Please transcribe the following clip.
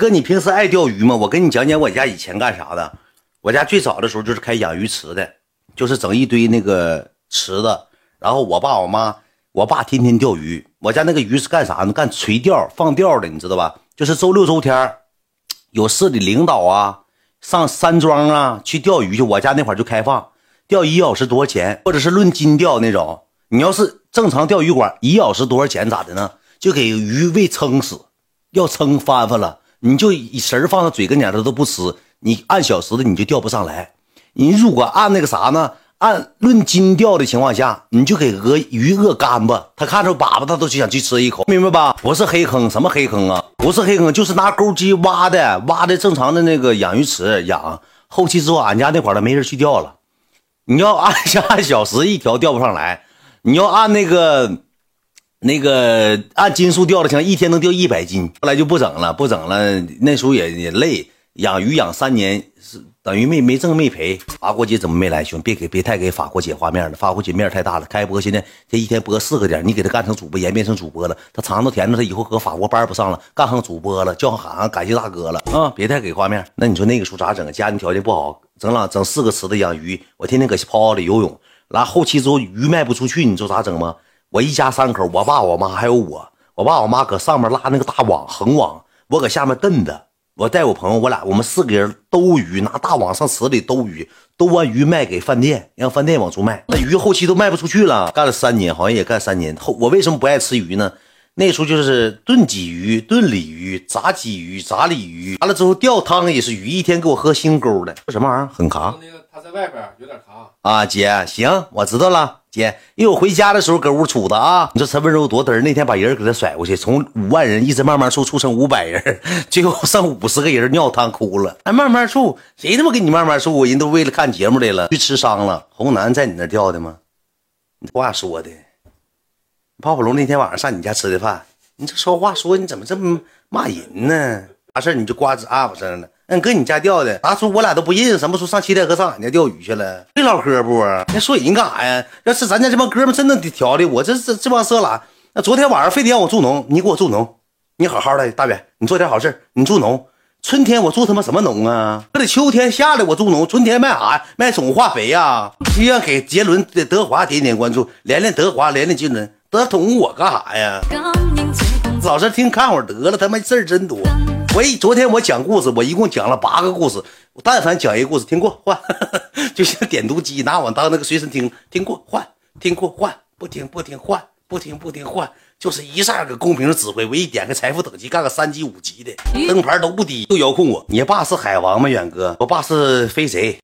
哥，你平时爱钓鱼吗？我跟你讲讲我家以前干啥的。我家最早的时候就是开养鱼池的，就是整一堆那个池子，然后我爸我妈，我爸天天钓鱼。我家那个鱼是干啥呢？干垂钓、放钓的，你知道吧？就是周六周天有市里领导啊，上山庄啊去钓鱼去。我家那会儿就开放，钓一小时多少钱？或者是论斤钓那种。你要是正常钓鱼馆，一小时多少钱？咋的呢？就给鱼喂撑死，要撑翻翻了，你就食放到嘴跟前，它都不吃。你按小时的你就钓不上来。你如果按那个啥呢？按论斤钓的情况下，你就给鹅鱼饿干巴，他看着粑粑，他都想去吃一口，明白吧？不是黑坑，什么黑坑啊？不是黑坑，就是拿钩机挖的，挖的正常的那个养鱼池养。后期之后，俺家那块儿的没人去钓了。你要按下按小时一条钓不上来，你要按那个那个按斤数钓的，像，一天能钓一百斤。后来就不整了，不整了。那时候也也累，养鱼养三年是。等于没没挣没赔，法国姐怎么没来？兄弟，别给别太给法国姐画面了，法国姐面太大了。开播现在这一天播四个点，你给她干成主播，演变成主播了，她尝到甜头，她以后搁法国班不上了，干上主播了，叫喊喊感谢大哥了啊！别太给画面。那你说那个时候咋整？家庭条件不好，整了整四个池子养鱼，我天天搁泡里游泳。完后期之后鱼卖不出去，你知道咋整吗？我一家三口，我爸我妈还有我，我爸我妈搁上面拉那个大网横网，我搁下面蹬的。我带我朋友，我俩我们四个人兜鱼，拿大网上池里兜鱼，兜完鱼卖给饭店，让饭店往出卖。那鱼后期都卖不出去了，干了三年，好像也干三年。后我为什么不爱吃鱼呢？那时候就是炖鲫鱼、炖鲤鱼、炸鲫鱼、炸鲤鱼，完了之后吊汤也是鱼，一天给我喝腥沟的。这什么玩意儿？很卡。外边有点卡啊，姐，行，我知道了。姐，因为我回家的时候搁屋杵的啊，你说陈温柔多嘚儿，那天把人给他甩过去，从五万人一直慢慢处处成五百人，最后剩五十个人尿汤哭了。哎，慢慢处，谁他妈给你慢慢处？人都为了看节目来了，去吃伤了。红楠在你那钓的吗？你话说的，泡泡龙那天晚上上你家吃的饭，你这说话说你怎么这么骂人呢？啥事你就瓜子啊巴声了。嗯，搁你家钓的，啥时候我俩都不认识，什么时候上七台河上俺家钓鱼去了？会唠嗑不？那说人干啥呀？要是咱家这帮哥们真能调的，我这这这帮色懒，那昨天晚上非得让我助农，你给我助农，你好好的，大远，你做点好事你助农。春天我助他妈什么农啊？这得秋天下来我助农，春天卖啥呀？卖宠物化肥呀？需要给杰伦的德华点点关注，连连德华，连连杰伦，得宠物我干啥呀？老实听看会儿得了，他妈事儿真多。我一昨天我讲故事，我一共讲了八个故事。我但凡讲一个故事，听过换，就像点读机，拿我当那个随身听，听过换，听过换，不听不听换，不听不听换，就是一下搁公屏上指挥。我一点个财富等级，干个三级五级的，灯牌都不低，就遥控我。你爸是海王吗？远哥，我爸是飞贼。